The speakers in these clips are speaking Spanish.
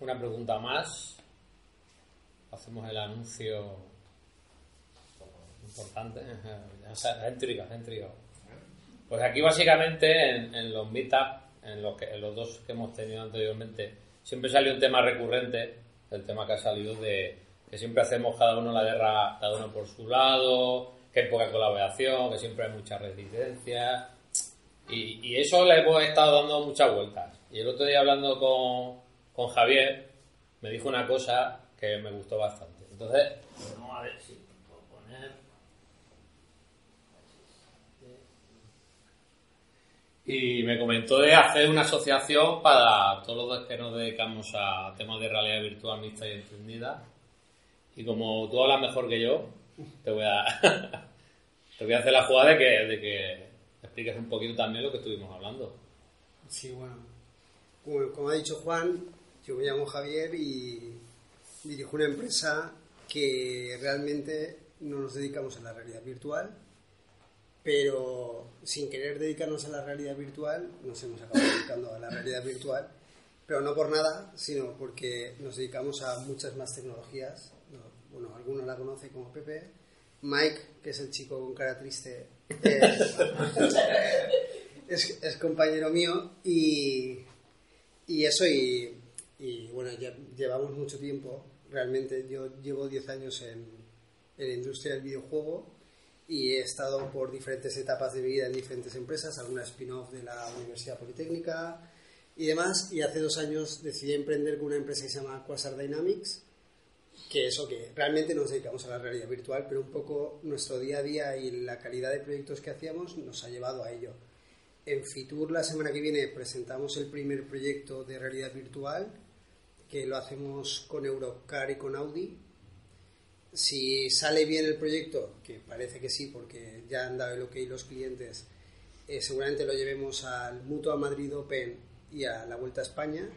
una pregunta más. Hacemos el anuncio importante. Céntrica, céntrica. Pues aquí básicamente en, los meetups, en los, que, en los dos que hemos tenido anteriormente, siempre salió un tema recurrente, el tema que ha salido de que siempre hacemos cada uno la guerra, cada uno por su lado, que hay poca colaboración, que siempre hay mucha resistencia. Y, y eso le hemos estado dando muchas vueltas. Y el otro día hablando con, con Javier, me dijo una cosa que me gustó bastante. Entonces, vamos a ver si puedo poner. Y me comentó de hacer una asociación para todos los que nos dedicamos a temas de realidad virtual mixta y entendida. Y como tú hablas mejor que yo, te voy a, te voy a hacer la jugada de que, de que expliques un poquito también lo que estuvimos hablando. Sí, bueno. como ha dicho Juan, yo me llamo Javier y dirijo una empresa que realmente no nos dedicamos a la realidad virtual, pero sin querer dedicarnos a la realidad virtual, nos hemos acabado dedicando a la realidad virtual, pero no por nada, sino porque nos dedicamos a muchas más tecnologías. Bueno, alguno la conoce como Pepe. Mike, que es el chico con cara triste, es, es, compañero mío y, y eso y y bueno, ya llevamos mucho tiempo, realmente yo llevo 10 años en, en la industria del videojuego y he estado por diferentes etapas de vida en diferentes empresas, alguna spin-off de la Universidad Politécnica y demás, y hace dos años decidí emprender con una empresa que se llama Quasar Dynamics, que eso que realmente nos dedicamos a la realidad virtual, pero un poco nuestro día a día y la calidad de proyectos que hacíamos nos ha llevado a ello. En Fitur la semana que viene presentamos el primer proyecto de realidad virtual que lo hacemos con Eurocar y con Audi. Si sale bien el proyecto, que parece que sí, porque ya han dado el ok los clientes, eh, seguramente lo llevemos al Mutua Madrid Open y a la Vuelta a España.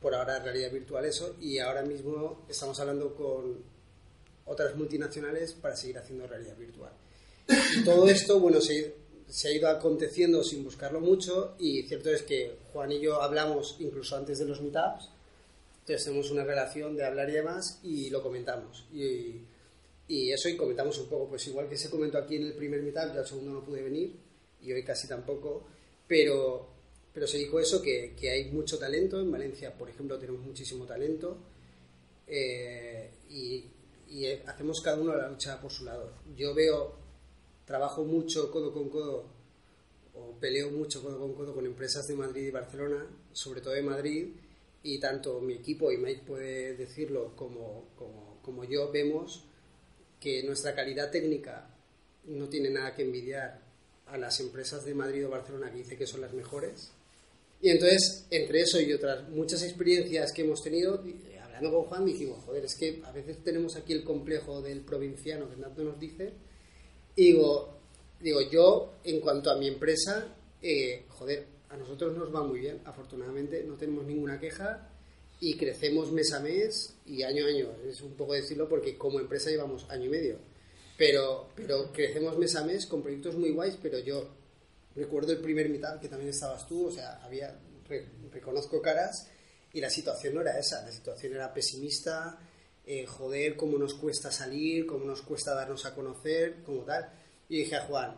Por ahora realidad virtual eso. Y ahora mismo estamos hablando con otras multinacionales para seguir haciendo realidad virtual. Y todo esto, bueno, se, se ha ido aconteciendo sin buscarlo mucho y cierto es que Juan y yo hablamos incluso antes de los meetups tenemos una relación de hablar y demás y lo comentamos. Y, y, eso y comentamos un poco, pues igual que se comentó aquí en el primer mitad, ya el segundo no pude venir y hoy casi tampoco, pero, pero se dijo eso, que, que hay mucho talento. En Valencia, por ejemplo, tenemos muchísimo talento eh, y hacemos cada uno la lucha por su lado. Yo veo, trabajo mucho codo con codo o peleo mucho codo con codo con empresas de Madrid y Barcelona, sobre todo de Madrid, y tanto mi equipo, y Mike puede decirlo, como, como, como, yo, vemos que nuestra calidad técnica no tiene nada que envidiar a las empresas de Madrid o Barcelona que dice que son las mejores. Y entonces, entre eso y otras muchas experiencias que hemos tenido, hablando con Juan, dijimos, joder, es que a veces tenemos aquí el complejo del provinciano que tanto nos dice. Y digo, digo yo, en cuanto a mi empresa, eh, joder, a nosotros nos va muy bien, afortunadamente, no tenemos ninguna queja y crecemos mes a mes y año a año. Es un poco decirlo porque como empresa llevamos año y medio, pero, pero crecemos mes a mes con proyectos muy guays, pero yo recuerdo el primer mitad que también estabas tú, o sea, había, reconozco caras y la situación no era esa, la situación era pesimista, eh, joder, cómo nos cuesta salir, cómo nos cuesta darnos a conocer, como tal. Y dije a Juan,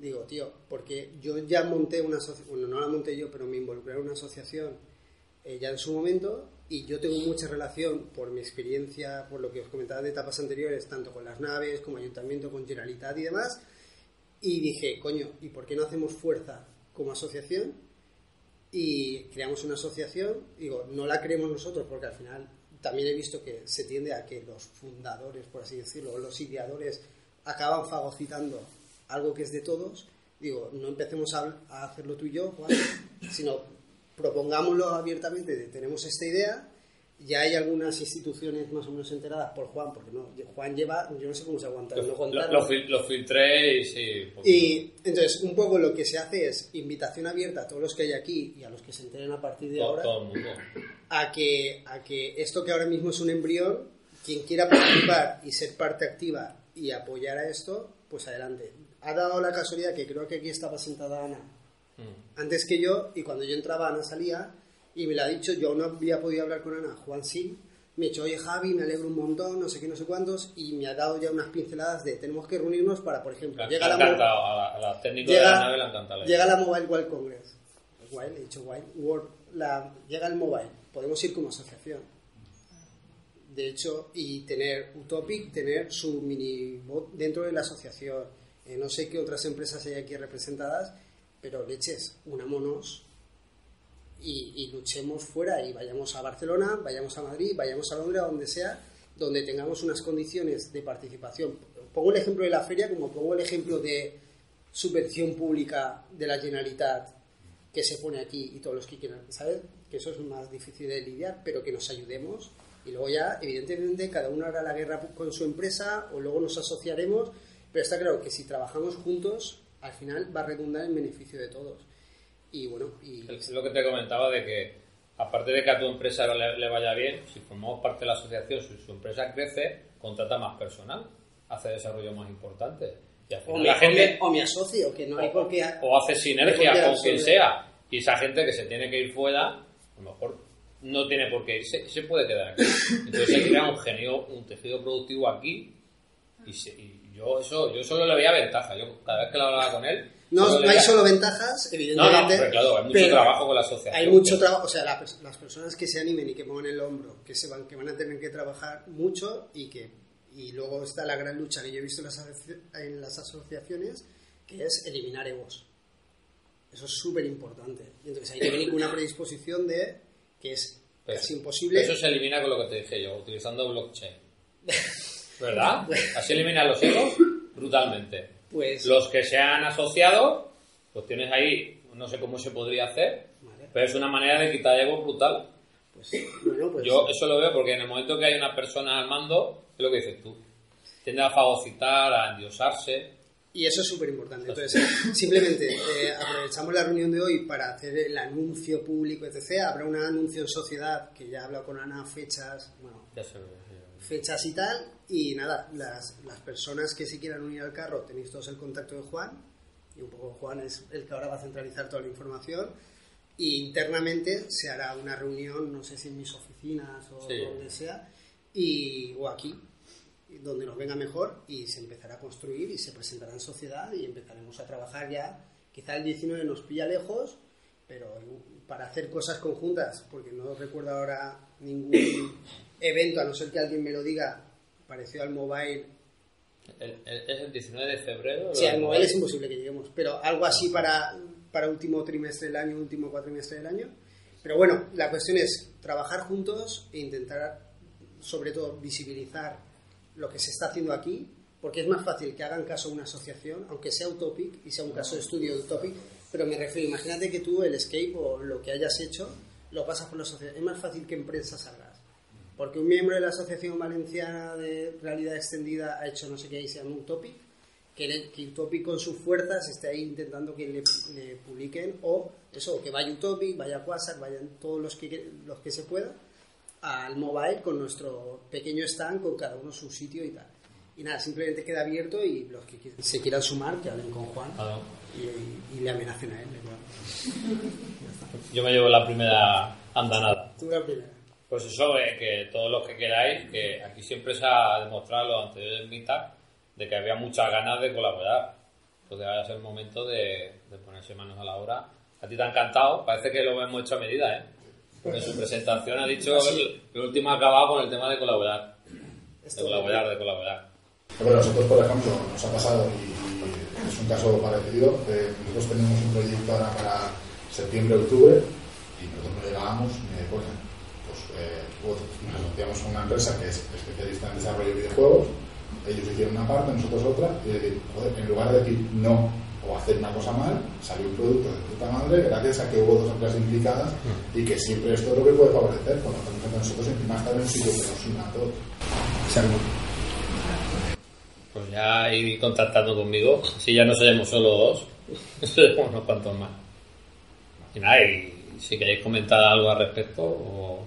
digo, tío, porque yo ya monté una asociación, bueno, no la monté yo, pero me involucré en una asociación eh, ya en su momento y yo tengo mucha relación por mi experiencia, por lo que os comentaba de etapas anteriores, tanto con las naves como ayuntamiento, con Generalitat y demás, y dije, coño, ¿y por qué no hacemos fuerza como asociación? Y creamos una asociación, digo, no la creemos nosotros porque al final también he visto que se tiende a que los fundadores, por así decirlo, los ideadores acaban fagocitando algo que es de todos, digo, no empecemos a, hacerlo tú y yo, Juan, sino propongámoslo abiertamente, tenemos esta idea, ya hay algunas instituciones más o menos enteradas por Juan, porque no, Juan lleva, yo no sé cómo se aguanta. Lo, lo, filtré y sí. Y entonces, un poco lo que se hace es invitación abierta a todos los que hay aquí y a los que se enteren a partir de ahora, a que, a que esto que ahora mismo es un embrión, quien quiera participar y ser parte activa y apoyar a esto, pues adelante ha dado la casualidad que creo que aquí estaba sentada Ana mm. antes que yo y cuando yo entraba Ana salía Y me lo ha dicho, yo no había podido hablar con Ana, Juan sí, me ha dicho, oye Javi, me alegro un montón, no sé qué, no sé cuántos, y me ha dado ya unas pinceladas de tenemos que reunirnos para, por ejemplo, Le llega la, la, la llega, la la llega la Mobile World Congress. Wild, he dicho Wild World, la, llega el mobile, podemos ir como asociación. De hecho, y tener Utopic, tener su mini dentro de la asociación. Eh, no sé qué otras empresas hay aquí representadas, pero leches, unámonos y, y luchemos fuera y vayamos a Barcelona, vayamos a Madrid, vayamos a Londres, a donde sea, donde tengamos unas condiciones de participación. Pongo el ejemplo de la feria como pongo el ejemplo de subvención pública de la Generalitat que se pone aquí y todos los que quieran, ¿sabes? Que eso es más difícil de lidiar, pero que nos ayudemos y luego ya, evidentemente, cada uno hará la guerra con su empresa o luego nos asociaremos, pero está claro que si trabajamos juntos, al final va a redundar en beneficio de todos. Y bueno, y Es lo que te comentaba de que, aparte de que a tu empresa le, le vaya bien, si formamos parte de la asociación, si su empresa crece, contrata más personal, hace desarrollo más importante. Y al o final la gente, o me asocio, que no hay por qué... o hace sinergia con quien sea. Y esa gente que se tiene que ir fuera, a lo mejor no tiene por qué irse, se puede quedar aquí. Entonces se crea un, genio, un tejido productivo aquí. Y, se- y yo eso yo solo le veía ventaja. Yo cada vez que lo hablaba con él. No, no hay solo ventajas, No, no, evidentemente. pero claro, hay mucho pero trabajo con la asociación. Hay mucho que- trabajo, o sea, la las personas que se animen y que pongan el hombro, que se van, que van a tener que trabajar mucho y que y luego está la gran lucha que yo he visto en las, en las asociaciones, que es eliminar egos. Eso es súper importante. Entonces hay que venir con una predisposición de que es Pues, casi imposible. Eso se elimina con lo que te dije yo, utilizando blockchain. ¿Verdad? Así eliminan los egos brutalmente. Pues Los que se han asociado, pues tienes ahí, no sé cómo se podría hacer, Vale. pero es una manera de quitar ego brutal. pues, bueno, pues Yo eso lo veo porque en el momento que hay una persona al mando, es lo que dices tú, tiende a fagocitar, a endiosarse. Y eso es súper importante. Entonces, simplemente eh, aprovechamos la reunión de hoy para hacer el anuncio público, etc. Habrá un anuncio en sociedad que ya he hablado con Ana, fechas, bueno, Ya se ve. Fechas y tal. Y nada, las, las personas que se quieran unir al carro, tenéis todos el contacto de Juan. Y un poco Juan es el que ahora va a centralizar toda la información. Y internamente se hará una reunión, no sé si en mis oficinas o Sí. donde sea, y, o aquí, donde nos venga mejor, y se empezará a construir y se presentará en sociedad y empezaremos a trabajar ya. Quizá el 19 nos pilla lejos, pero para hacer cosas conjuntas, porque no recuerdo ahora ningún evento, a no ser que alguien me lo diga, parecido al mobile. El- el- ¿Es el 19 de febrero? Sí, al mobile es imposible que lleguemos, pero algo así para, para último trimestre del año, último cuatrimestre del año. Pero bueno, la cuestión es trabajar juntos e intentar, sobre todo, visibilizar lo que se está haciendo aquí, porque es más fácil que hagan caso a una asociación, aunque sea Utopic y sea un caso de estudio de Utopic, pero me refiero, imagínate que tú el escape o lo que hayas hecho lo pasas por la asociación. Es más fácil que en prensa salgas. Porque un miembro de la Asociación Valenciana de Realidad Extendida ha hecho no sé qué y se llama Utopic, que, el- que Utopic con sus fuerzas esté ahí intentando que le, publiquen, o eso, que vaya Utopic, vaya Quasar, vayan todos los que, los que se pueda, al mobile con nuestro pequeño stand, con cada uno su sitio y tal. Y nada, simplemente queda abierto y los que se quieran sumar, que hablen con Juan Claro. y, y le amenacen a él. Yo me llevo la primera andanada. Tú la primera. Pues eso, eh, que todos los que queráis, que aquí siempre se ha demostrado los anteriores meetups de que había muchas ganas de colaborar. Entonces ahora es el momento de, de ponerse manos a la obra. A ti te ha encantado, parece que lo hemos hecho a medida, ¿eh? En su presentación ha dicho el, el último ha acabado con el tema de colaborar. De colaborar, de colaborar. Nosotros, por ejemplo, nos ha pasado, y, es un caso parecido, nosotros tenemos un proyecto ahora para septiembre-octubre y nosotros no llegábamos ni de. Pues, eh, nos asociamos con una empresa que es especialista en desarrollo de videojuegos, ellos hicieron una parte, nosotros otra, y decir, joder, en lugar de decir no o hacer una cosa mal, salió un producto de puta madre gracias a que hubo dos empresas implicadas y que siempre esto es lo que puede favorecer cuando nosotros encima estar en un sitio que nos una a todos. Pues ya ir contactando conmigo. Si ya no seremos solo dos, seremos unos cuantos más. Y nada, y si queréis comentar algo al respecto o,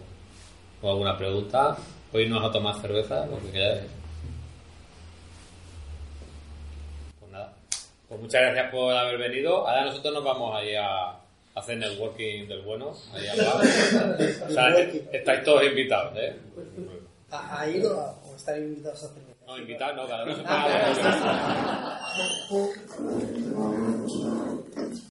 o alguna pregunta, o irnos a tomar cerveza, lo que queráis. Pues nada. Pues muchas gracias por haber venido. Ahora nosotros nos vamos ahí a, hacer networking del bueno. Ahí. O sea, estáis todos invitados, ¿eh? ¿Ha, ido o están invitados a hacer? No, invitado no, cada uno.